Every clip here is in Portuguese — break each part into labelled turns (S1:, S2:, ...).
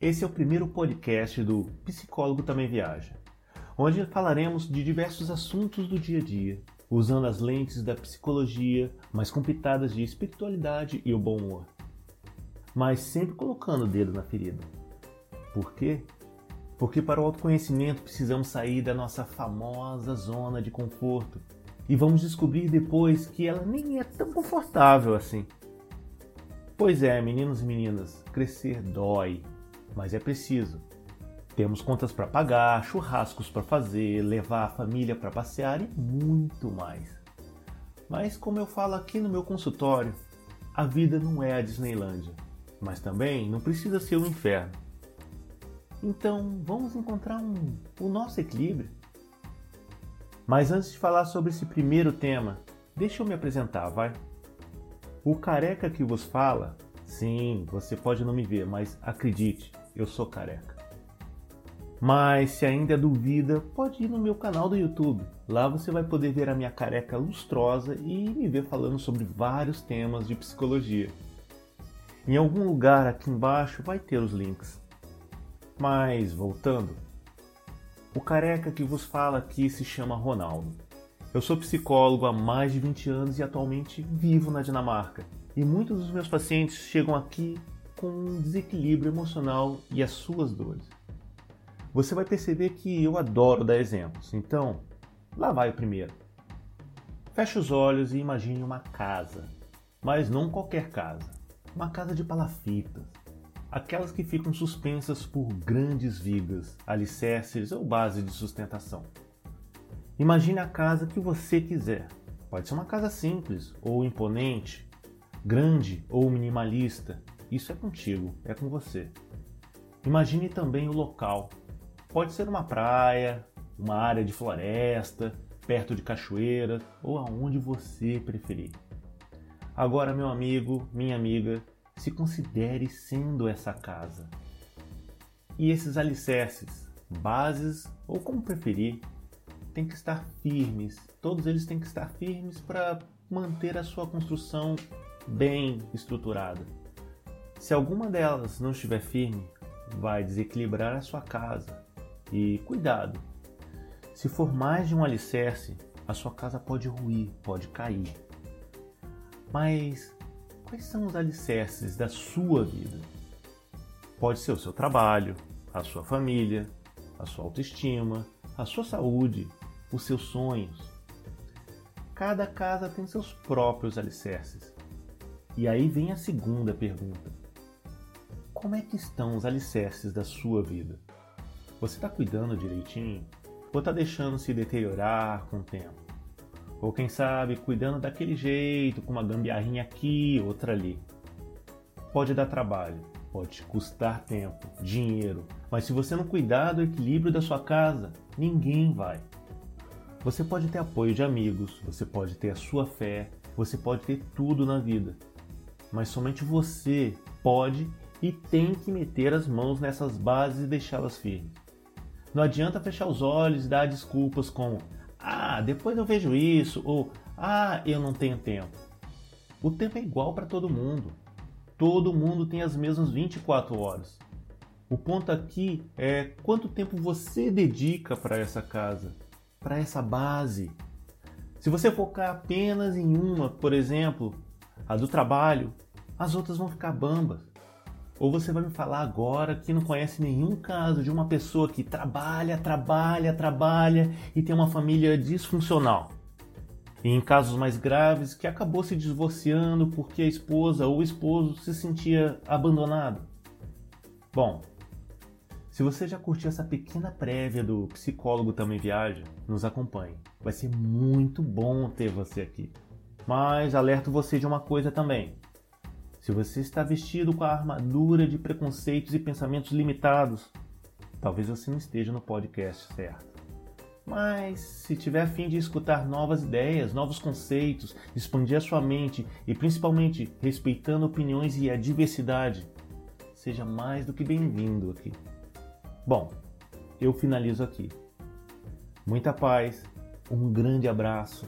S1: Esse é o primeiro podcast do Psicólogo Também Viaja, onde falaremos de diversos assuntos do dia a dia, usando as lentes da psicologia, mas com pitadas de espiritualidade e o bom humor. Mas sempre colocando o dedo na ferida. Por quê? Porque para o autoconhecimento precisamos sair da nossa famosa zona de conforto e vamos descobrir depois que ela nem é tão confortável assim. Pois é, meninos e meninas, crescer dói, mas é preciso. Temos contas para pagar, churrascos para fazer, levar a família para passear e muito mais. Mas como eu falo aqui no meu consultório, a vida não é a Disneylândia, mas também não precisa ser o um inferno. Então vamos encontrar um, o nosso equilíbrio. Mas antes de falar sobre esse primeiro tema, deixa eu me apresentar, vai. O careca que vos fala, sim, você pode não me ver, mas acredite, eu sou careca. Mas se ainda duvida, pode ir no meu canal do YouTube. Lá você vai poder ver a minha careca lustrosa e me ver falando sobre vários temas de psicologia. Em algum lugar aqui embaixo vai ter os links. Mas voltando, o careca que vos fala aqui se chama Ronaldo. Eu sou psicólogo há mais de 20 anos e atualmente vivo na Dinamarca. E muitos dos meus pacientes chegam aqui com um desequilíbrio emocional e as suas dores. Você vai perceber que eu adoro dar exemplos, então lá vai o primeiro. Feche os olhos e imagine uma casa, mas não qualquer casa, uma casa de palafitas, aquelas que ficam suspensas por grandes vigas, alicerces ou base de sustentação. Imagine a casa que você quiser. Pode ser uma casa simples ou imponente, grande ou minimalista, isso é contigo, é com você. Imagine também o local. Pode ser uma praia, uma área de floresta, perto de cachoeira ou aonde você preferir. Agora, meu amigo, minha amiga, se considere sendo essa casa. E esses alicerces, bases ou como preferir, têm que estar firmes. Todos eles têm que estar firmes para manter a sua construção bem estruturada. Se alguma delas não estiver firme, vai desequilibrar a sua casa. E cuidado! Se for mais de um alicerce, a sua casa pode ruir, pode cair. Mas quais são os alicerces da sua vida? Pode ser o seu trabalho, a sua família, a sua autoestima, a sua saúde, os seus sonhos. Cada casa tem seus próprios alicerces. E aí vem a segunda pergunta: como é que estão os alicerces da sua vida? Você está cuidando direitinho? Ou está deixando se deteriorar com o tempo? Ou quem sabe cuidando daquele jeito, com uma gambiarrinha aqui, outra ali? Pode dar trabalho, pode custar tempo, dinheiro, mas se você não cuidar do equilíbrio da sua casa, ninguém vai. Você pode ter apoio de amigos, você pode ter a sua fé, você pode ter tudo na vida, mas somente você pode e tem que meter as mãos nessas bases e deixá-las firmes. Não adianta fechar os olhos e dar desculpas como ah, depois eu vejo isso ou ah, eu não tenho tempo. O tempo é igual para todo mundo. Todo mundo tem as mesmas 24 horas. O ponto aqui é quanto tempo você dedica para essa casa, para essa base. Se você focar apenas em uma, por exemplo, a do trabalho, as outras vão ficar bambas. Ou você vai me falar agora que não conhece nenhum caso de uma pessoa que trabalha, trabalha, trabalha e tem uma família disfuncional. E em casos mais graves, que acabou se divorciando porque a esposa ou o esposo se sentia abandonado. Bom, se você já curtiu essa pequena prévia do Psicólogo Também Viaja, nos acompanhe. Vai ser muito bom ter você aqui. Mas alerto você de uma coisa também. Se você está vestido com a armadura de preconceitos e pensamentos limitados, talvez você não esteja no podcast certo. Mas se tiver a fim de escutar novas ideias, novos conceitos, expandir a sua mente e principalmente respeitando opiniões e a diversidade, seja mais do que bem-vindo aqui. Bom, eu finalizo aqui. Muita paz, um grande abraço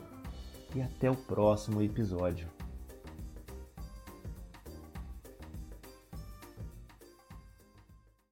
S1: e até o próximo episódio.